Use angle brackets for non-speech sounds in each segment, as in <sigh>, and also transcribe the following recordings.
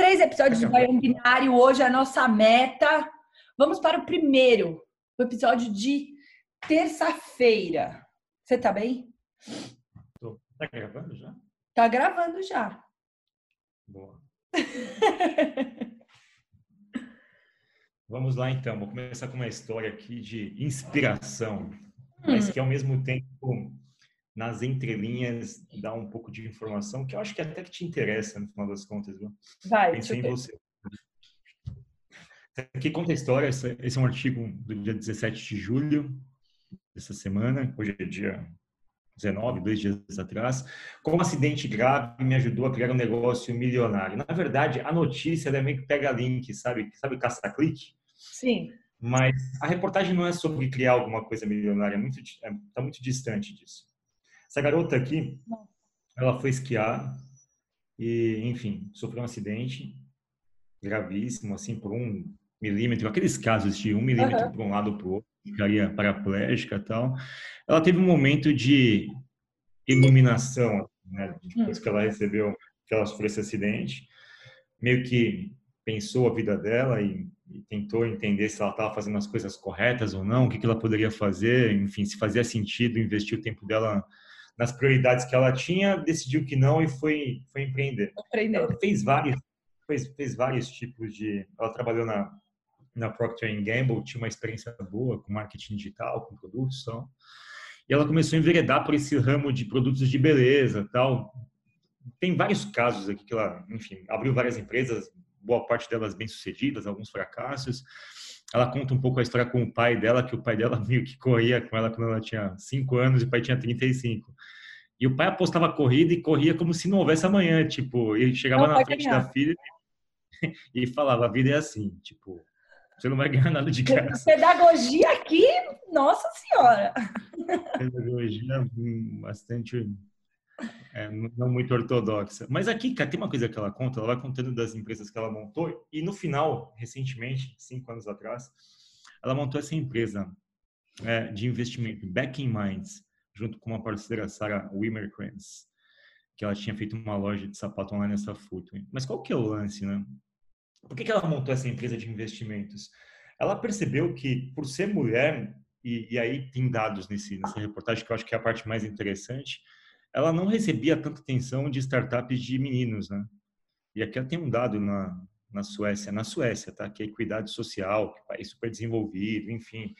três episódios de Baião Binário. Hoje é a nossa meta. Vamos para o primeiro, o episódio de terça-feira. Você tá bem? Tô. Tá gravando já? Tá gravando já. Boa. <laughs> Vamos lá então. Vou começar com uma história aqui de inspiração, mas que ao mesmo tempo nas entrelinhas dá um pouco de informação que eu acho que até que te interessa no final das contas, viu? Vai, Pensei em você. Aqui conta a história, esse é um artigo do dia 17 de julho dessa semana, hoje é dia 19, dois dias atrás, como um acidente grave me ajudou a criar um negócio milionário. Na verdade, a notícia é meio que pega link, sabe? Sabe caça-clique? Sim. Mas a reportagem não é sobre criar alguma coisa milionária, é muito, é, tá muito distante disso. Essa garota aqui, ela foi esquiar e, enfim, sofreu um acidente gravíssimo, assim, por um milímetro, aqueles casos de um milímetro Aham. para um lado para o outro, ficaria paraplégica e tal. Ela teve um momento de iluminação, né, depois que ela recebeu, que ela sofreu esse acidente, meio que pensou a vida dela e, e tentou entender se ela estava fazendo as coisas corretas ou não, o que, que ela poderia fazer, enfim, se fazia sentido investir o tempo dela nas prioridades que ela tinha, decidiu que não e foi, foi empreender. Aprendeu. Ela fez vários, fez, fez vários tipos de. Ela trabalhou na, na Procter Gamble, tinha uma experiência boa com marketing digital, com produtos e tal. E ela começou a enveredar por esse ramo de produtos de beleza tal. Tem vários casos aqui que ela, enfim, abriu várias empresas, boa parte delas bem-sucedidas, alguns fracassos. Ela conta um pouco a história com o pai dela, que o pai dela <laughs> meio que corria com ela quando ela tinha 5 anos e o pai tinha 35. E o pai apostava corrida e corria como se não houvesse amanhã, tipo, ele chegava Não na frente ganhar. da filha <laughs> e falava, a vida é assim, tipo, você não vai ganhar <laughs> nada de graça. Pedagogia aqui, nossa senhora. Pedagogia hum, bastante, é, não muito ortodoxa. Mas aqui, cara, tem uma coisa que ela conta, ela vai contando das empresas que ela montou e no final, recentemente, cinco anos atrás, ela montou essa empresa é, de investimento, Back in Minds, junto com uma parceira, Sarah Wimmerkrantz, que ela tinha feito uma loja de sapato online nessa Footway. Mas qual que é o lance, né? Por que, que ela montou essa empresa de investimentos? Ela percebeu que, por ser mulher, e, e aí tem dados nesse, nessa reportagem que eu acho que é a parte mais interessante, ela não recebia tanta atenção de startups de meninos, né? E aqui tem um dado na, na Suécia, na Suécia, tá? Que é equidade social, que é um país super desenvolvido, enfim,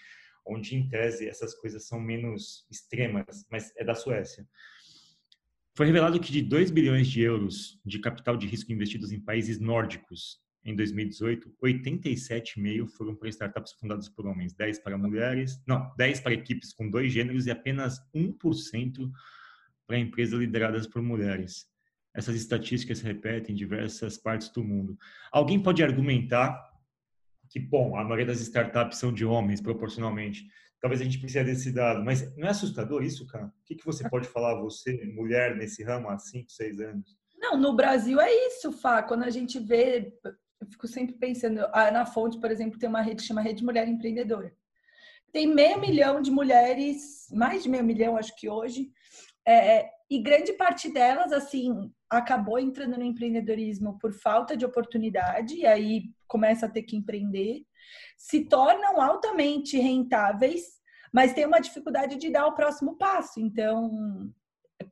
onde em tese essas coisas são menos extremas, mas é da Suécia. Foi revelado que de 2 bilhões de euros de capital de risco investidos em países nórdicos em 2018, 87,5 foram para startups fundadas por homens, 10 para mulheres, não, 10 para equipes com dois gêneros e apenas 1% para empresas lideradas por mulheres. Essas estatísticas se repetem em diversas partes do mundo. Alguém pode argumentar que, bom, a maioria das startups são de homens, proporcionalmente. Talvez a gente precise desse dado, mas não é assustador isso, cara? O que, que você pode falar, você, mulher, nesse ramo há 5, 6 anos? Não, no Brasil é isso, Fá. Quando a gente vê, eu fico sempre pensando, na Fonte, por exemplo, tem uma rede que chama Rede Mulher Empreendedora. Tem meio milhão de mulheres, mais de meio milhão, acho que hoje, é, e grande parte delas, assim, acabou entrando no empreendedorismo por falta de oportunidade, e aí começa a ter que empreender, se tornam altamente rentáveis, mas tem uma dificuldade de dar o próximo passo. Então,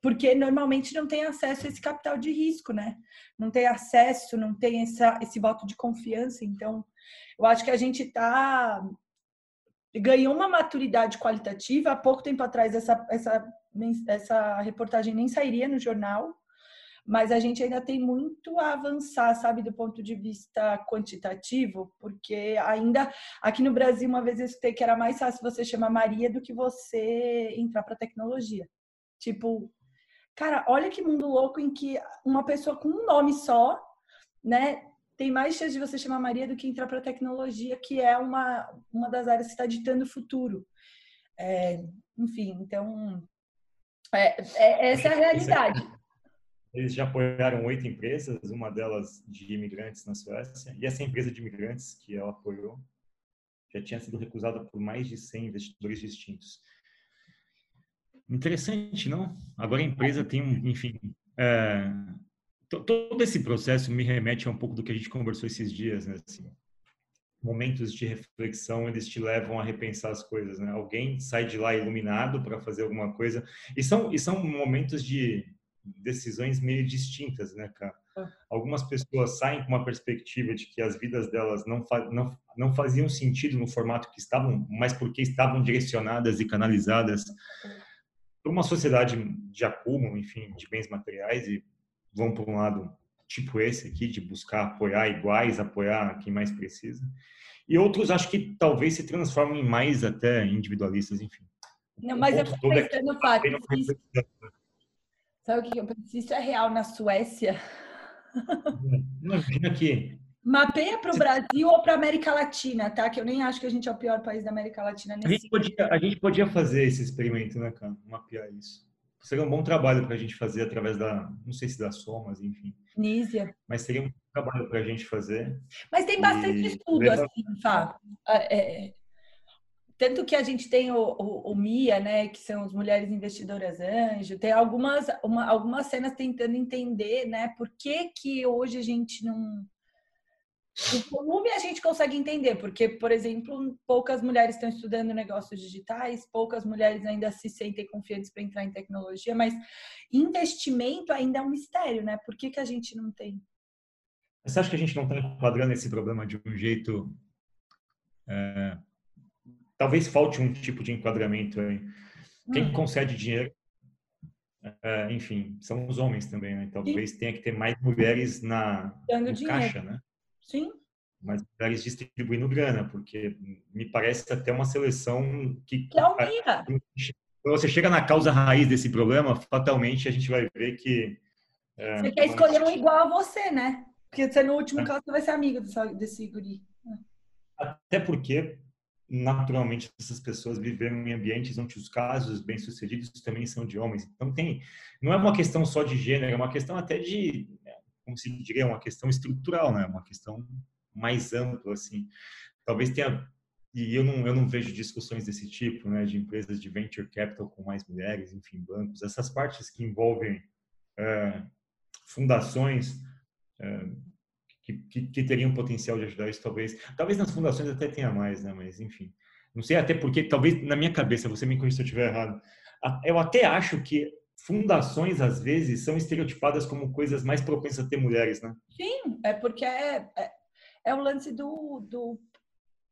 porque normalmente não tem acesso a esse capital de risco, né? Não tem acesso, não tem essa, esse voto de confiança. Então, eu acho que a gente está ganhou uma maturidade qualitativa. Há pouco tempo atrás essa, essa, essa reportagem nem sairia no jornal, mas a gente ainda tem muito a avançar, sabe, do ponto de vista quantitativo, porque ainda aqui no Brasil, uma vez eu escutei que era mais fácil você chamar Maria do que você entrar para tecnologia. Tipo, cara, olha que mundo louco em que uma pessoa com um nome só, né, tem mais chance de você chamar Maria do que entrar para tecnologia, que é uma, uma das áreas que está ditando o futuro. É, enfim, então, é, é, essa é a realidade. Eles já apoiaram oito empresas, uma delas de imigrantes na Suécia, e essa empresa de imigrantes que ela apoiou já tinha sido recusada por mais de 100 investidores distintos. Interessante, não? Agora a empresa tem um, enfim, é, todo esse processo me remete a um pouco do que a gente conversou esses dias, né? Assim, momentos de reflexão eles te levam a repensar as coisas, né? Alguém sai de lá iluminado para fazer alguma coisa e são e são momentos de decisões meio distintas, né, cara? É. Algumas pessoas saem com uma perspectiva de que as vidas delas não, não, não faziam sentido no formato que estavam, mas porque estavam direcionadas e canalizadas por uma sociedade de acúmulo, enfim, de bens materiais e vão para um lado tipo esse aqui, de buscar apoiar iguais, apoiar quem mais precisa. E outros acho que talvez se transformem em mais até individualistas, enfim. Não, mas eu estou é pensando no fato. Sabe o que eu penso? Isso é real na Suécia? Imagina que. Mapeia para o Brasil ou para a América Latina, tá? Que eu nem acho que a gente é o pior país da América Latina nesse a gente podia, A gente podia fazer esse experimento, né, cara? Mapear isso. Seria um bom trabalho para a gente fazer através da, não sei se das somas, enfim. Nízia. Mas seria um trabalho para a gente fazer. Mas tem bastante e... estudo, assim, Fá. É, é tanto que a gente tem o, o, o, MIA, né, que são as mulheres investidoras anjo, tem algumas, uma, algumas cenas tentando entender, né, por que que hoje a gente não o volume a gente consegue entender, porque, por exemplo, poucas mulheres estão estudando negócios digitais, poucas mulheres ainda se sentem confiantes para entrar em tecnologia, mas investimento ainda é um mistério, né? Por que, que a gente não tem? Você acha que a gente não está enquadrando esse problema de um jeito é, talvez falte um tipo de enquadramento aí. Quem hum. concede dinheiro, é, enfim, são os homens também, né? Talvez Sim. tenha que ter mais mulheres na no caixa, né? Sim. Mais mulheres distribuindo grana, porque me parece até uma seleção que... Que aumenta. Quando você chega na causa raiz desse problema, fatalmente a gente vai ver que... É, você quer escolher um igual a você, né? Porque você, no último é. caso, você vai ser amigo desse guri. Até porque naturalmente essas pessoas viveram em ambientes onde os casos bem-sucedidos também são de homens. Então tem, não é uma questão só de gênero, é uma questão até de, como se diria, uma questão estrutural, né? Uma questão mais ampla assim. Talvez tenha e eu não eu não vejo discussões desse tipo, né, de empresas de venture capital com mais mulheres, enfim, bancos, essas partes que envolvem é, fundações é, que, que, que teriam potencial de ajudar isso, talvez. Talvez nas fundações até tenha mais, né? Mas, enfim. Não sei, até porque, talvez, na minha cabeça, você me corrija se eu estiver errado, eu até acho que fundações, às vezes, são estereotipadas como coisas mais propensas a ter mulheres, né? Sim, é porque é, é, é o lance do, do,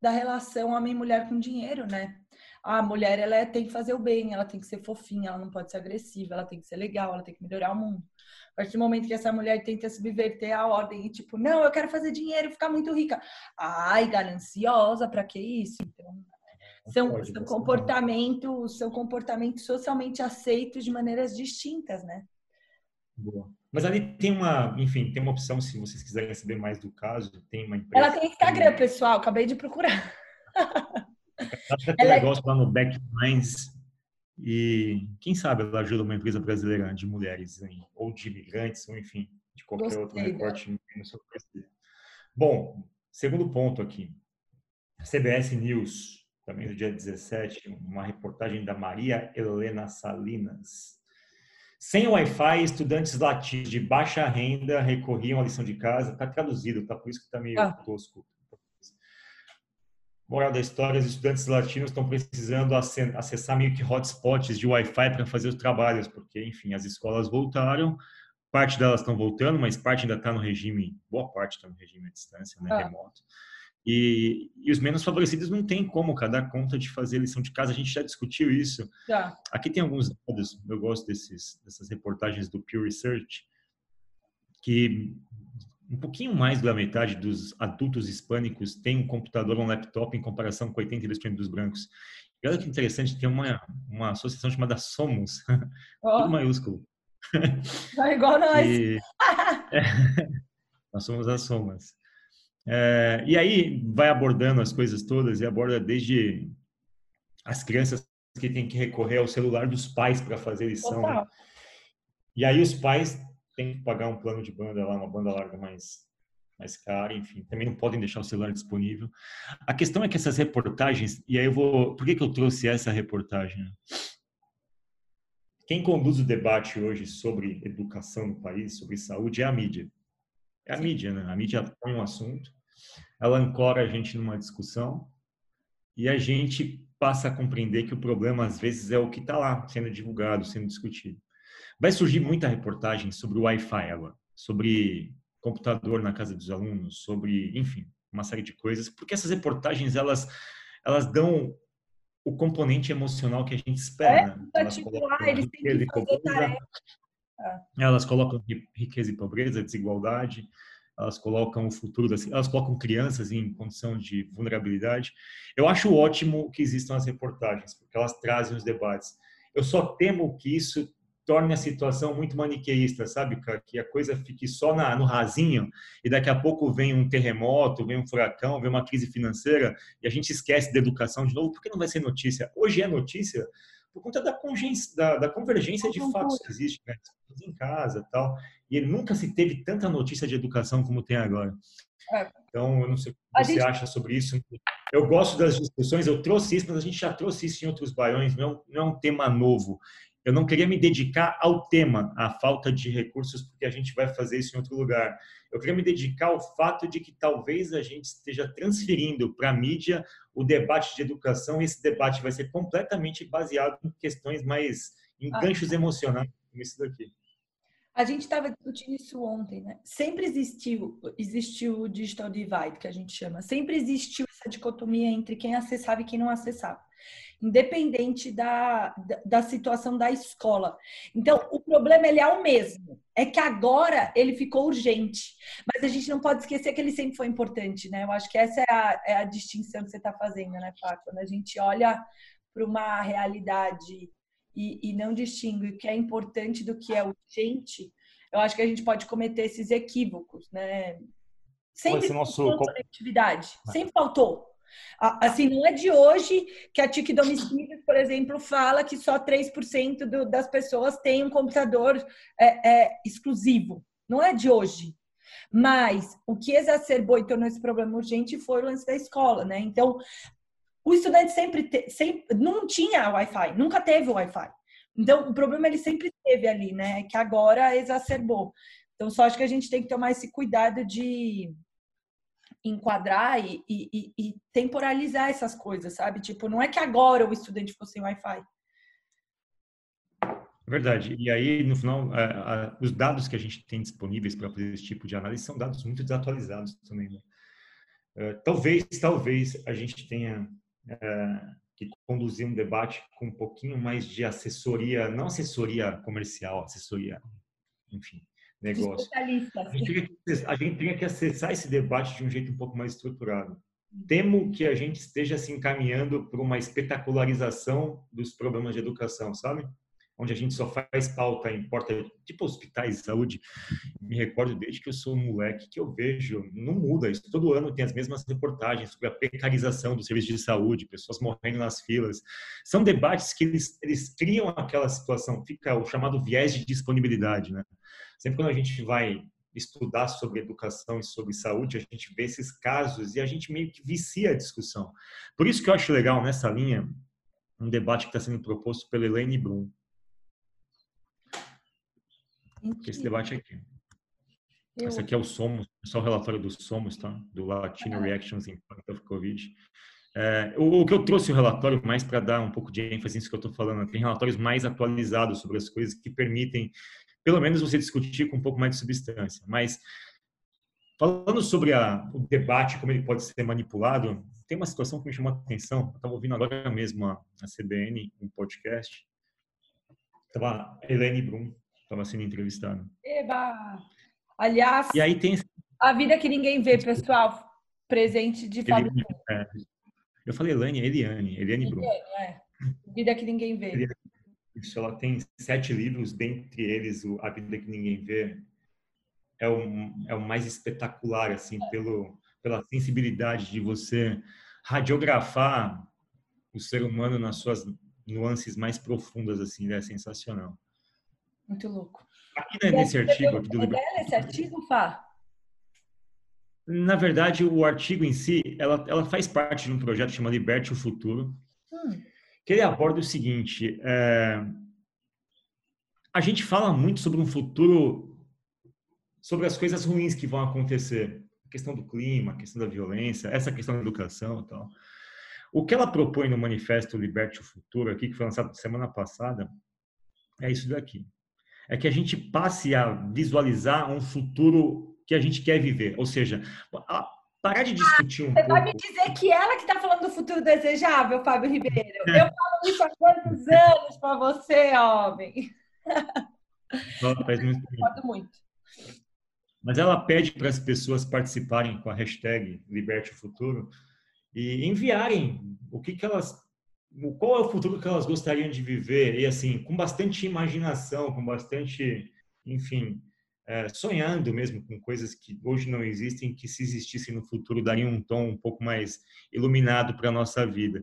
da relação homem-mulher com dinheiro, né? A mulher, ela é, tem que fazer o bem, ela tem que ser fofinha, ela não pode ser agressiva, ela tem que ser legal, ela tem que melhorar o mundo. A partir do momento que essa mulher tenta subverter a ordem e tipo, não, eu quero fazer dinheiro e ficar muito rica. Ai, gananciosa, para que isso? Então, são, são comportamentos, são comportamentos socialmente aceitos de maneiras distintas, né? Boa. Mas ali tem uma, enfim, tem uma opção se vocês quiserem saber mais do caso, tem uma empresa. Ela tem Instagram, pessoal, acabei de procurar. <laughs> Acho que tem um é negócio lá no Backminds e quem sabe ela ajuda uma empresa brasileira de mulheres, ou de imigrantes, ou enfim, de qualquer Gostei, outro recorte né? no seu Bom, segundo ponto aqui. CBS News, também no dia 17, uma reportagem da Maria Helena Salinas. Sem Wi-Fi, estudantes latinos de baixa renda recorriam à lição de casa. Está traduzido, tá? Por isso que está meio ah. tosco. Moral da história, os estudantes latinos estão precisando acessar meio que hotspots de Wi-Fi para fazer os trabalhos, porque, enfim, as escolas voltaram, parte delas estão voltando, mas parte ainda está no regime, boa parte está no regime à distância, né, ah. remoto. E, e, os menos favorecidos não tem como dar conta de fazer lição de casa. A gente já discutiu isso. Já. Aqui tem alguns dados, eu gosto desses, dessas reportagens do Pew Research, que um pouquinho mais da metade dos adultos hispânicos tem um computador ou um laptop em comparação com 82% dos brancos. E olha que interessante, tem uma, uma associação chamada Somos, oh. <laughs> tudo maiúsculo. É igual nós. E, <laughs> <laughs> nós somos as Somas. É, e aí vai abordando as coisas todas e aborda desde as crianças que têm que recorrer ao celular dos pais para fazer lição. Né? E aí os pais têm que pagar um plano de banda lá, uma banda larga mais mais cara, enfim, também não podem deixar o celular disponível. A questão é que essas reportagens, e aí eu vou, por que que eu trouxe essa reportagem? Quem conduz o debate hoje sobre educação no país, sobre saúde, é a mídia. É a mídia, né? A mídia põe um assunto, ela ancora a gente numa discussão e a gente passa a compreender que o problema às vezes é o que está lá sendo divulgado, sendo discutido. Vai surgir muita reportagem sobre o Wi-Fi agora, sobre computador na casa dos alunos, sobre, enfim, uma série de coisas, porque essas reportagens elas elas dão o componente emocional que a gente espera. É, né? elas, tipo, colocam ah, elas colocam riqueza e pobreza, desigualdade, elas colocam o futuro das, elas colocam crianças em condição de vulnerabilidade. Eu acho ótimo que existam as reportagens, porque elas trazem os debates. Eu só temo que isso torne a situação muito maniqueísta, sabe, cara? Que a coisa fique só na, no rasinho e daqui a pouco vem um terremoto, vem um furacão, vem uma crise financeira e a gente esquece da educação de novo, porque não vai ser notícia. Hoje é notícia por conta da, da, da convergência de fatos que existe, né? Em casa tal. E nunca se teve tanta notícia de educação como tem agora. É. Então, eu não sei o que você gente... acha sobre isso. Eu gosto das discussões, eu trouxe isso, mas a gente já trouxe isso em outros baiões, não, não é um tema novo eu não queria me dedicar ao tema, à falta de recursos, porque a gente vai fazer isso em outro lugar. Eu queria me dedicar ao fato de que talvez a gente esteja transferindo para a mídia o debate de educação, e esse debate vai ser completamente baseado em questões mais, em ah. ganchos emocionais, como isso daqui. A gente estava discutindo isso ontem, né? Sempre existiu, existiu o digital divide, que a gente chama. Sempre existiu essa dicotomia entre quem acessava e quem não acessava independente da, da, da, situação da escola. Então, o problema ele é o mesmo, é que agora ele ficou urgente, mas a gente não pode esquecer que ele sempre foi importante, né? Eu acho que essa é a, é a distinção que você está fazendo, né, Fá? Quando a gente olha para uma realidade e, e não distingue o que é importante do que é urgente, eu acho que a gente pode cometer esses equívocos, né? Sempre nosso... conectividade, sempre faltou. Assim, não é de hoje que a TIC Domicílios, por exemplo, fala que só 3% do, das pessoas têm um computador é, é, exclusivo. Não é de hoje. Mas o que exacerbou e tornou esse problema urgente foi o lance da escola, né? Então, o estudante sempre, te, sempre não tinha Wi-Fi, nunca teve Wi-Fi. Então, o problema ele sempre teve ali, né? Que agora exacerbou. Então, só acho que a gente tem que tomar esse cuidado de enquadrar e, e, e, temporalizar essas coisas, sabe? Tipo, não é que agora o estudante fosse sem Wi-Fi. Verdade. E aí, no final, a, os dados que a gente tem disponíveis para fazer esse tipo de análise são dados muito desatualizados também. Né? Uh, talvez, talvez a gente tenha que conduzir um debate com um pouquinho mais de assessoria, não assessoria comercial, assessoria, enfim, negócio. A gente, a gente tinha que acessar esse debate de um jeito um pouco mais estruturado. Temo que a gente esteja se encaminhando para uma espetacularização dos problemas de educação, sabe? Onde a gente só faz pauta em porta, tipo hospitais de saúde. Me recordo desde que eu sou um moleque que eu vejo, não muda isso. Todo ano tem as mesmas reportagens sobre a precarização do serviço de saúde, pessoas morrendo nas filas. São debates que eles, eles criam aquela situação, fica o chamado viés de disponibilidade, né? Sempre quando a gente vai estudar sobre educação e sobre saúde, a gente vê esses casos e a gente meio que vicia a discussão. Por isso que eu acho legal nessa linha um debate que está sendo proposto pela Elaine Brum. Esse debate aqui. Eu... Esse aqui é o SOMOS, só o relatório do SOMOS, tá? Do Latino Reactions in Front of Covid. É, o, o, que eu trouxe o relatório mais para dar um pouco de ênfase nisso que eu estou falando, tem relatórios mais atualizados sobre as coisas que permitem pelo menos você discutir com um pouco mais de substância. Mas falando sobre a, o debate, como ele pode ser manipulado, tem uma situação que me chamou a atenção. Eu estava ouvindo agora mesmo a, a CBN, um podcast. Estava a Helene Brum, estava sendo entrevistada. Eba! Aliás, e aí tem... a vida que ninguém vê, pessoal. Presente de Fábio. É, eu falei Elane, Eliane, Eliane Brum. É. Vida que ninguém vê. Eliane isso, ela tem sete livros, dentre eles A Vida que Ninguém Vê é o, é o mais espetacular, assim, pelo, pela sensibilidade de você radiografar o ser humano nas suas nuances mais profundas, assim, é sensacional. Muito louco. Aqui né, nesse artigo aqui do Liber... esse artigo, Fá? Na verdade, o artigo em si, ela, ela faz parte de um projeto chamado Liberte o Futuro, hum. que ele aborda o seguinte, é, a gente fala muito sobre um futuro, sobre as coisas ruins que vão acontecer, a questão do clima, a questão da violência, essa questão da educação e tal. O que ela propõe no manifesto Liberte o Futuro, aqui, que foi lançado semana passada, é isso daqui. É que a gente passe a visualizar um futuro que a gente quer viver. Ou seja, parar de discutir um Você pouco... vai me dizer que ela que está falando do futuro desejável, Fábio Ribeiro. É. Eu falo isso há quantos anos para você, homem? <laughs> Não, faz muito muito. Mas ela pede para as pessoas participarem com a hashtag Liberte o Futuro e enviarem o que, que elas qual é o futuro que elas gostariam de viver? E assim com bastante imaginação com bastante enfim é, sonhando mesmo com coisas que hoje não existem que se existissem no futuro dariam um tom um pouco mais iluminado para a nossa vida.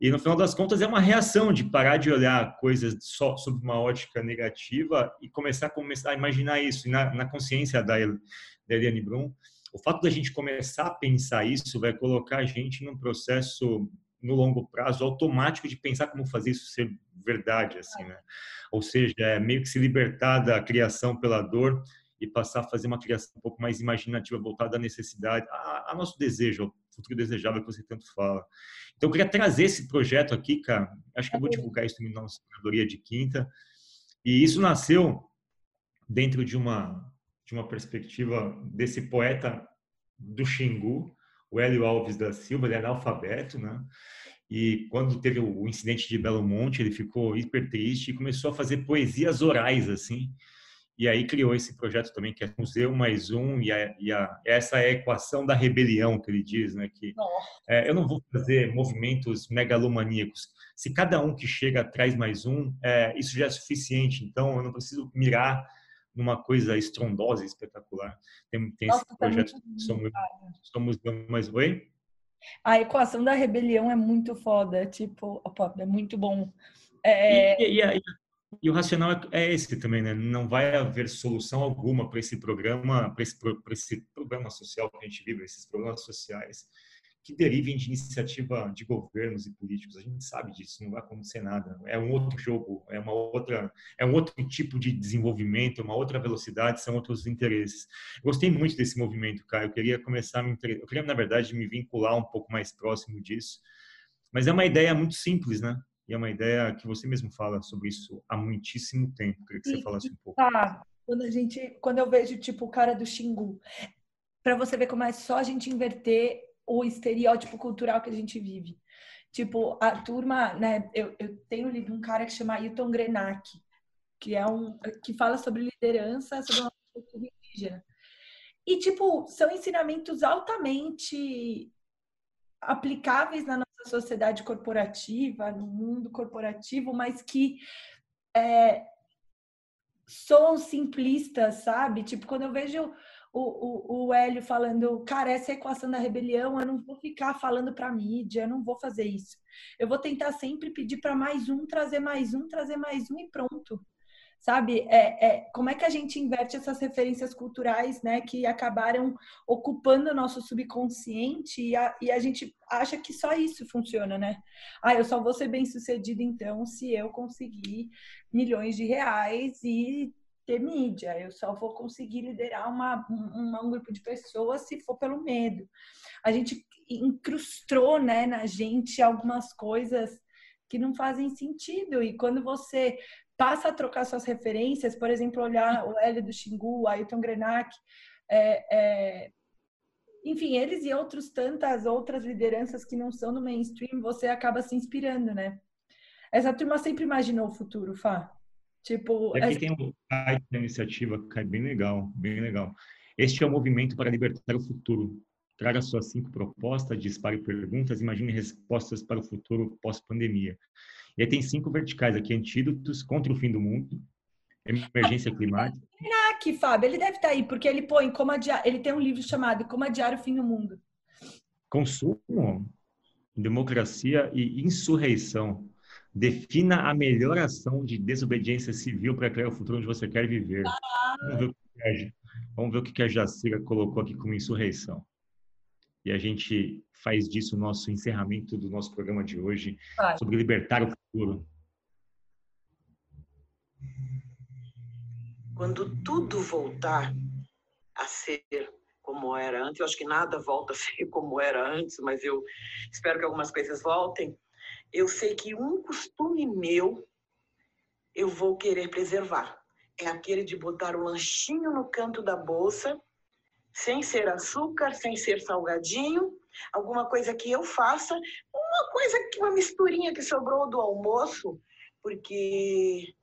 E no final das contas é uma reação de parar de olhar coisas só sob uma ótica negativa e começar a começar a imaginar isso e na, na consciência da, da Eliane Brum. O fato da gente começar a pensar isso vai colocar a gente num processo no longo prazo automático de pensar como fazer isso ser verdade assim né? Ou seja é meio que se libertar da criação pela dor e passar a fazer uma criação um pouco mais imaginativa voltada à necessidade a, a nosso desejo ao futuro desejável que você tanto fala. Então eu queria trazer esse projeto aqui cara. Acho que eu vou divulgar isso na nossa curadoria de quinta. E isso nasceu dentro de uma de uma perspectiva desse poeta do Xingu, o Hélio Alves da Silva, ele é analfabeto, né? E quando teve o incidente de Belo Monte, ele ficou hiper triste e começou a fazer poesias orais, assim. E aí criou esse projeto também, que é Museu Mais Um, e, a, e a, essa é a equação da rebelião, que ele diz, né? Que é, eu não vou fazer movimentos megalomaníacos. Se cada um que chega traz mais um, é, isso já é suficiente. Então, eu não preciso mirar numa coisa estrondosa, espetacular. Tem, tem Nossa, esse projeto tá Somos, Somos Mais Oi? A equação da rebelião é muito foda, tipo, opa, é muito bom. É... E, e, e, e, o racional é, é esse também, né? Não vai haver solução alguma para esse programa, para esse, esse programa social que a gente vive, esses problemas sociais que derivem de iniciativa de governos e políticos. A gente sabe disso, não vai acontecer nada. É um outro jogo, é uma outra, é um outro tipo de desenvolvimento, uma outra velocidade, são outros interesses. Gostei muito desse movimento, cara. Eu queria começar, me, eu queria na verdade me vincular um pouco mais próximo disso. Mas é uma ideia muito simples, né? E é uma ideia que você mesmo fala sobre isso há muitíssimo tempo. Queria que você falasse um pouco. Tá. Quando a gente, quando eu vejo tipo o cara do Xingu, para você ver como é só a gente inverter o estereótipo cultural que a gente vive. Tipo, a turma, né? Eu, eu tenho lido um cara que chama Ailton Grenak, que é um que fala sobre liderança, sobre uma cultura indígena. E, tipo, são ensinamentos altamente aplicáveis na nossa sociedade corporativa, no mundo corporativo, mas que é, são simplistas, sabe? Tipo, quando eu vejo o, o, o Hélio falando, cara, essa é a equação da rebelião, eu não vou ficar falando para mídia, eu não vou fazer isso. Eu vou tentar sempre pedir para mais um, trazer mais um, trazer mais um e pronto. Sabe? É, é, como é que a gente inverte essas referências culturais, né, que acabaram ocupando o nosso subconsciente e a, e a gente acha que só isso funciona, né? Ah, eu só vou ser bem sucedido então se eu conseguir milhões de reais e ter mídia. Eu só vou conseguir liderar uma, um grupo de pessoas se for pelo medo. A gente incrustou né, na gente algumas coisas que não fazem sentido. E quando você passa a trocar suas referências, por exemplo, olhar o Hélio do Xingu, o Ailton Grenak, é, é, enfim, eles e outros tantas outras lideranças que não são no mainstream, você acaba se inspirando, né? Essa turma sempre imaginou o futuro, Fá. Tipo, e aqui essa... tem um site da iniciativa que é bem legal, bem legal. Este é o movimento para libertar o futuro. Traga suas cinco propostas, dispare perguntas, imagine respostas para o futuro pós-pandemia. E aí tem cinco verticais aqui: antídotos contra o fim do mundo, emergência climática. <laughs> Aqui, Fábio, ele deve estar aí, porque ele põe como adiar, ele tem um livro chamado Como Adiar o Fim do Mundo. consumo, democracia e insurreição. Defina a melhor ação de desobediência civil para criar o futuro onde você quer viver. Vamos ver o que a, vamos ver o que a Jacira colocou aqui como insurreição. E a gente faz disso o nosso encerramento do nosso programa de hoje Vai. sobre libertar o futuro. Quando tudo voltar a ser como era antes, eu acho que nada volta a ser <laughs> como era antes, mas eu espero que algumas coisas voltem. Eu sei que um costume meu eu vou querer preservar. É aquele de botar o lanchinho no canto da bolsa, sem ser açúcar, sem ser salgadinho, alguma coisa que eu faça, uma coisa uma misturinha que sobrou do almoço, porque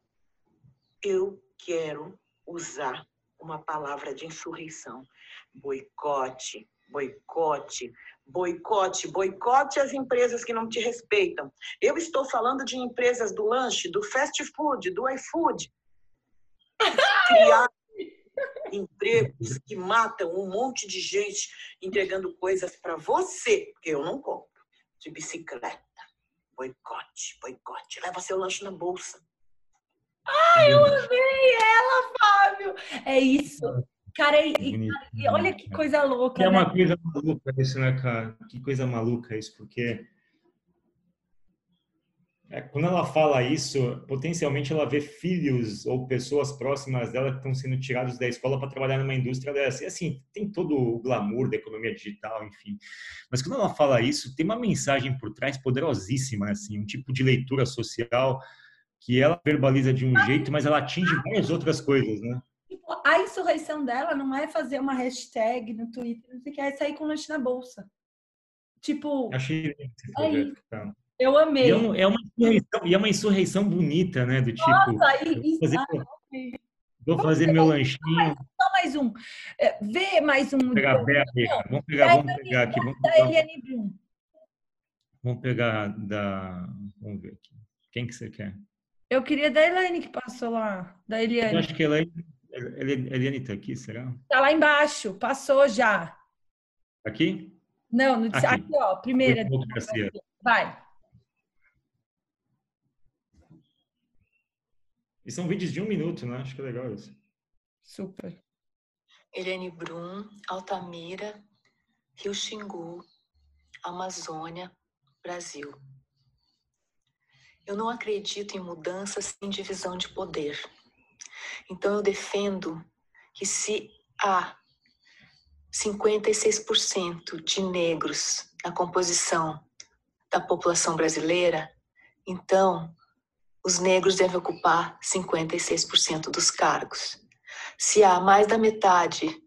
eu quero usar uma palavra de insurreição. Boicote, boicote, boicote, boicote as empresas que não te respeitam. Eu estou falando de empresas do lanche, do fast food, do iFood. <laughs> Criar empregos que matam um monte de gente entregando coisas para você, porque eu não compro, de bicicleta. Boicote, boicote. Leva seu lanche na bolsa. Ai, eu amei ela, Fábio! É isso. Cara, e, e olha que coisa louca. é né? uma coisa maluca isso, né, cara? Que coisa maluca isso, porque é, quando ela fala isso, potencialmente ela vê filhos ou pessoas próximas dela que estão sendo tirados da escola para trabalhar numa indústria dessa. E assim, tem todo o glamour da economia digital, enfim. Mas quando ela fala isso, tem uma mensagem por trás poderosíssima, assim, um tipo de leitura social que ela verbaliza de um jeito, mas ela atinge várias outras coisas, né? A insurreição dela não é fazer uma hashtag no Twitter, não sei o que, é sair com lanche na bolsa. Tipo. Achei é Eu amei. E é, uma, é uma insurreição, e é uma insurreição bonita, né? Do tipo. Nossa, e, vou fazer, ah, vou fazer meu lanchinho. Só mais um. É, vê mais um. Vamos pegar, vamos pegar, vamos pegar aqui. Vamos pegar, Eliane. Vamos pegar da. Vamos ver aqui. Quem que você quer? Eu queria da Elaine que passou lá. Da Eliane. Eu acho que a Elaine, Eliane está aqui, será? Está lá embaixo, passou já. Aqui? Não, no, aqui. aqui, ó, primeira. Democracia. Vai. E são vídeos de um minuto, né? Acho que é legal isso. Super. Eliane Brum, Altamira, Rio Xingu, Amazônia, Brasil. Eu não acredito em mudança sem divisão de poder. Então eu defendo que se há 56% de negros na composição da população brasileira, então os negros devem ocupar 56% dos cargos. Se há mais da metade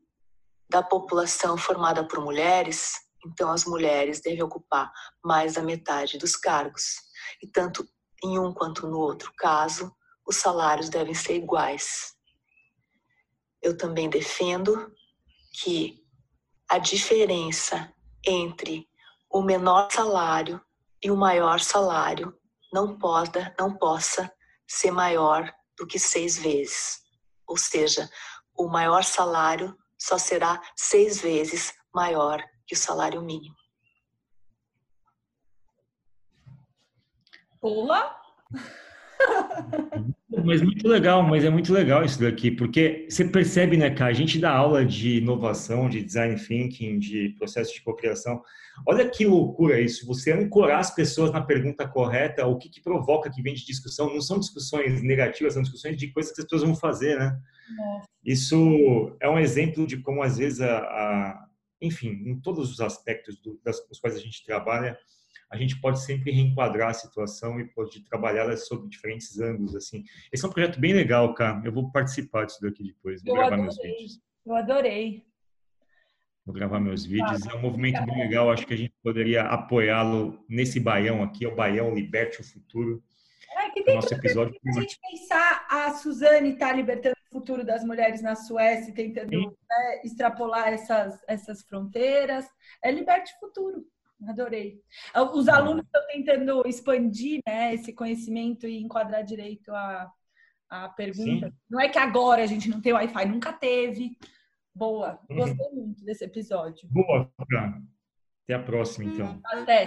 da população formada por mulheres, então as mulheres devem ocupar mais da metade dos cargos. E tanto em um quanto no outro caso, os salários devem ser iguais. Eu também defendo que a diferença entre o menor salário e o maior salário não possa, não possa ser maior do que seis vezes. Ou seja, o maior salário só será seis vezes maior que o salário mínimo. Pula. <laughs> Mas muito legal, mas é muito legal isso daqui, porque você percebe, né, cara, a gente dá aula de inovação, de design thinking, de processo de cocriação. Olha que loucura isso, você ancorar as pessoas na pergunta correta, o que, que provoca que vem de discussão, não são discussões negativas, são discussões de coisas que as pessoas vão fazer, né? Isso é um exemplo de como às vezes a, a enfim, em todos os aspectos do, das, dos quais a gente trabalha, a gente pode sempre reenquadrar a situação e pode trabalhá-la sob diferentes ângulos, assim. Esse é um projeto bem legal, cara. Eu vou participar disso daqui depois, vou eu gravar adorei. meus vídeos. Eu adorei. Vou gravar meus vídeos. é um movimento bem legal. Acho que a gente poderia apoiá-lo nesse baião aqui, é o Baião Liberte o Futuro. É, que tem nosso episódio. A gente pensar a Suzane está libertando o futuro das mulheres na Suécia, tentando né, extrapolar essas, essas fronteiras. É Liberte o Futuro. Adorei. Os alunos estão tentando expandir né, esse conhecimento e enquadrar direito a, a pergunta. Sim. Não é que agora a gente não tem Wi-Fi, nunca teve. Boa, uhum. gostei muito desse episódio. Boa, cara. Até a próxima, então. Até.